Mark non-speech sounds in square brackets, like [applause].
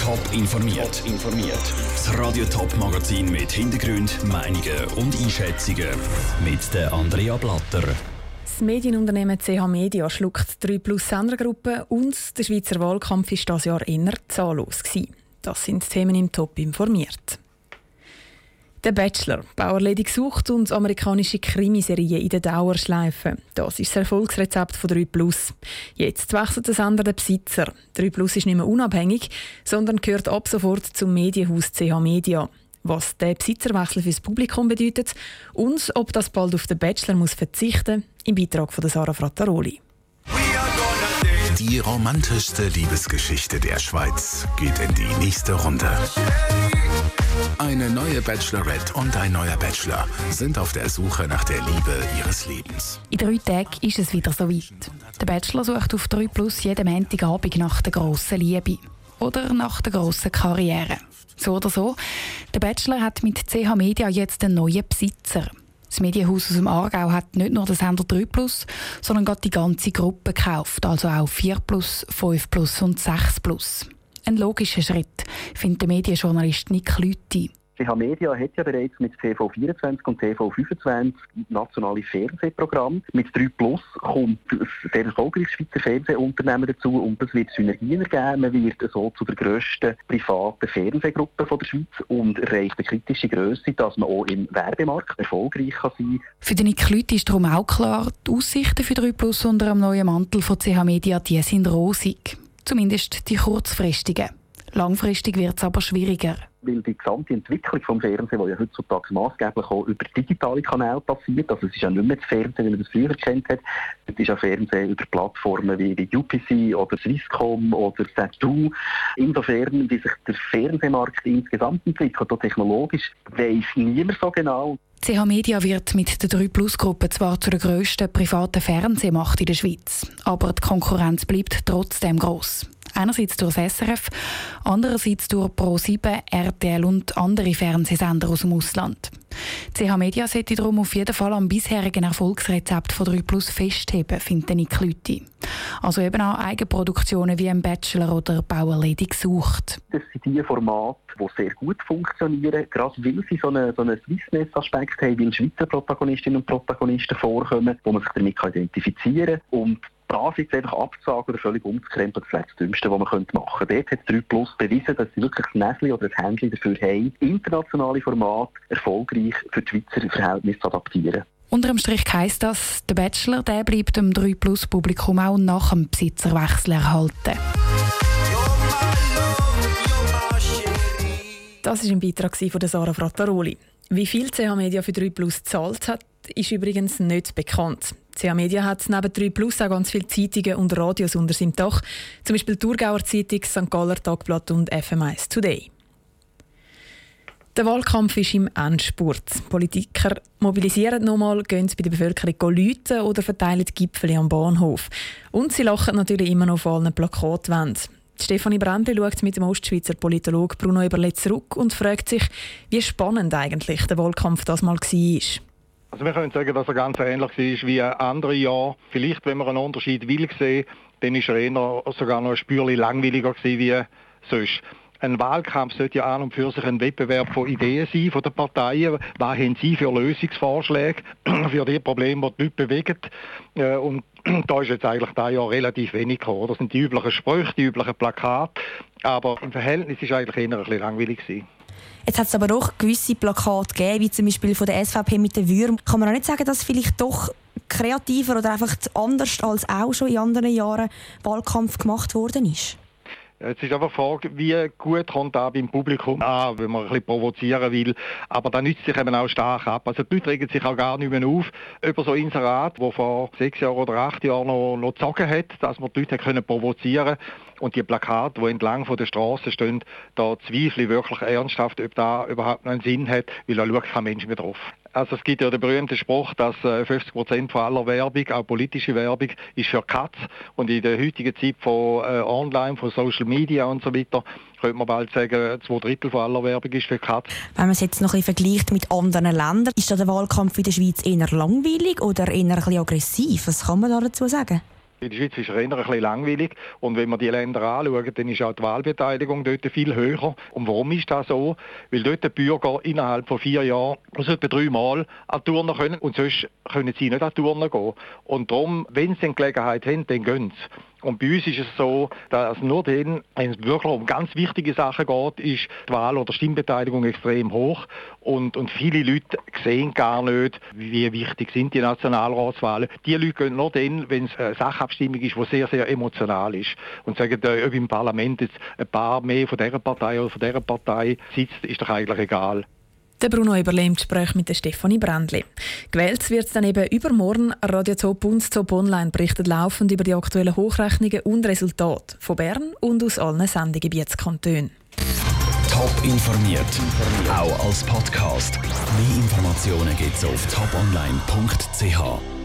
Top informiert. informiert. Das Radio Top Magazin mit Hintergrund, Meinungen und Einschätzungen mit der Andrea Blatter. Das Medienunternehmen CH Media schluckt 3 Plus Sendergruppen und der Schweizer Wahlkampf ist das Jahr eher zahllos gewesen. Das sind Themen im Top informiert. Der Bachelor, Bauerledig sucht und amerikanische Krimiserien in der Dauerschleife. Das ist das Erfolgsrezept von 3 Plus. Jetzt wechselt der Sender den Besitzer. 3 Plus ist nicht mehr unabhängig, sondern gehört ab sofort zum Medienhaus CH Media. Was der Besitzerwechsel fürs Publikum bedeutet und ob das bald auf den Bachelor muss verzichten, im Beitrag von Sarah Frattaroli. Die romantischste Liebesgeschichte der Schweiz geht in die nächste Runde. Eine neue Bachelorette und ein neuer Bachelor sind auf der Suche nach der Liebe ihres Lebens. In drei Tagen ist es wieder soweit. Der Bachelor sucht auf 3 Plus jeden Montagabend nach der grossen Liebe oder nach der grossen Karriere. So oder so, der Bachelor hat mit CH Media jetzt einen neuen Besitzer. Das Medienhaus aus dem Aargau hat nicht nur den Sender 3 Plus, sondern gerade die ganze Gruppe gekauft, also auch 4 Plus, 5 Plus und 6 Plus. Ein logischer Schritt, findet der Medienjournalist Nick Lüthi. CH Media hat ja bereits mit TV24 und TV25 nationale Fernsehprogramm. Mit 3 Plus kommt ein sehr erfolgreiches Schweizer Fernsehunternehmen dazu und es wird Synergien ergeben. Man wird so zu der grössten privaten Fernsehgruppe von der Schweiz und erreicht eine kritische Größe, dass man auch im Werbemarkt erfolgreich kann sein kann. Für Nick Lüthi ist darum auch klar, die Aussichten für 3 Plus unter dem neuen Mantel von CH Media die sind rosig. Zumindest die kurzfristigen. Langfristig wird es aber schwieriger. Weil die gesamte Entwicklung vom Fernsehen, die ja heutzutage maßgeblich auch über digitale Kanäle passiert, also es ist ja nicht mehr das Fernsehen, wie man das früher kennt hat, es ist ja Fernsehen über Plattformen wie, wie UPC oder Swisscom oder Sat2. Insofern, wie sich der Fernsehmarkt insgesamt entwickelt, auch technologisch, weiss niemand so genau. CH Media wird mit der 3 Plus Gruppe zwar zu der grössten privaten Fernsehmacht in der Schweiz, aber die Konkurrenz bleibt trotzdem groß. Einerseits durch das SRF, andererseits durch Pro7, RTL und andere Fernsehsender aus dem Ausland. CH Media sollte darum auf jeden Fall am bisherigen Erfolgsrezept von 3 Plus festheben, findet Nick Lüthi. Also eben auch Eigenproduktionen wie ein Bachelor oder Bauerledig sucht. Das sind die Formate, die sehr gut funktionieren, gerade weil sie so einen, so einen Swissness-Aspekt haben, weil Schweizer Protagonistinnen und Protagonisten vorkommen, wo man sich damit identifizieren kann. Und brav jetzt einfach abzusagen oder völlig umzukrempeln, das wäre das Dümmste, was man machen könnte. Dort hat 3 Plus bewiesen, dass sie wirklich ein Näschen oder ein Handy dafür haben, internationale Formate erfolgreich für die Schweizer Verhältnisse zu adaptieren. Unter dem Strich heisst das, der Bachelor der bleibt dem 3 Plus Publikum auch nach dem Besitzerwechsel erhalten. Das war ein Beitrag von Sarah Frattaroli. Wie viel CH Media für 3 Plus gezahlt hat, ist übrigens nicht bekannt. CH Media hat neben 3 Plus auch ganz viele Zeitungen und Radios unter seinem Dach, zum Beispiel die Thurgauer Zeitung, St. Galler Tagblatt und FM1 Today. Der Wahlkampf ist im Endspurt. Politiker mobilisieren nochmal, gehen bei der Bevölkerung läuten oder verteilen Gipfel am Bahnhof. Und sie lachen natürlich immer noch auf allen Plakatwänden. Stefanie Brändli schaut mit dem Ostschweizer Politologen Bruno Eberle zurück und fragt sich, wie spannend eigentlich der Wahlkampf das mal war. Also wir können sagen, dass er ganz ähnlich war wie andere Jahre. Vielleicht, wenn man einen Unterschied will sehen, dann ist er eher sogar noch ein Spürchen langweiliger gewesen wie sonst. Ein Wahlkampf sollte ja an und für sich ein Wettbewerb von Ideen sein, von den Parteien. Was haben sie für Lösungsvorschläge [clears throat] für die Probleme, die die Leute bewegen? Äh, und [clears throat] da ist jetzt eigentlich da Jahr relativ wenig gekommen. Das sind die üblichen Sprüche, die üblichen Plakate. Aber im Verhältnis ist eigentlich eher ein bisschen langweilig gewesen. Jetzt hat es aber doch gewisse Plakate gegeben, wie zum Beispiel von der SVP mit den Würm. Kann man auch nicht sagen, dass vielleicht doch kreativer oder einfach anders als auch schon in anderen Jahren Wahlkampf gemacht worden ist? Jetzt ist einfach die Frage, wie gut kommt da beim Publikum an, wenn man ein bisschen provozieren will. Aber da nützt sich eben auch stark ab. Also die Leute regen sich auch gar nicht mehr auf über so Inserat, wo vor sechs Jahren oder acht Jahren noch, noch gezogen hat, dass man die Leute können provozieren und die Plakate, die entlang von der Straße stehen, da zweifle ich wirklich ernsthaft, ob da überhaupt noch einen Sinn hat, weil da schaut kein Mensch mehr drauf. Also es gibt ja den berühmten Spruch, dass 50 äh, Prozent aller Werbung, auch politische Werbung, ist für Katz. Und in der heutigen Zeit von äh, Online, von Social Media und so weiter, könnte man bald sagen, zwei Drittel von aller Werbung ist für Katz. Wenn man es jetzt noch ein bisschen vergleicht mit anderen Ländern, ist da der Wahlkampf in der Schweiz eher langweilig oder eher ein bisschen aggressiv? Was kann man dazu sagen? In der Schweiz ist es ein bisschen langweilig und wenn man die Länder anschaut, dann ist auch die Wahlbeteiligung dort viel höher. Und warum ist das so? Weil dort die Bürger innerhalb von vier Jahren also etwa dreimal an Turnen können und sonst können sie nicht an Turnen gehen. Und darum, wenn sie eine Gelegenheit haben, dann gehen sie. Und bei uns ist es so, dass nur dann, wenn es wirklich um ganz wichtige Sachen geht, ist die Wahl- oder Stimmbeteiligung extrem hoch. Und, und viele Leute sehen gar nicht, wie wichtig sind die Nationalratswahlen. Die Leute gehen nur dann, wenn es eine Sachabstimmung ist, die sehr, sehr emotional ist. Und sagen, ob im Parlament jetzt ein paar mehr von dieser Partei oder von dieser Partei sitzt, ist doch eigentlich egal. Der Bruno Eberle im mit der Stefanie Brändli. Gewählt wird es dann eben übermorgen. Radio Top und Top Online berichtet laufend über die aktuellen Hochrechnungen und Resultate von Bern und aus allen Sendegebietskantonen. Top informiert, auch als Podcast. Mehr Informationen gibt es auf toponline.ch.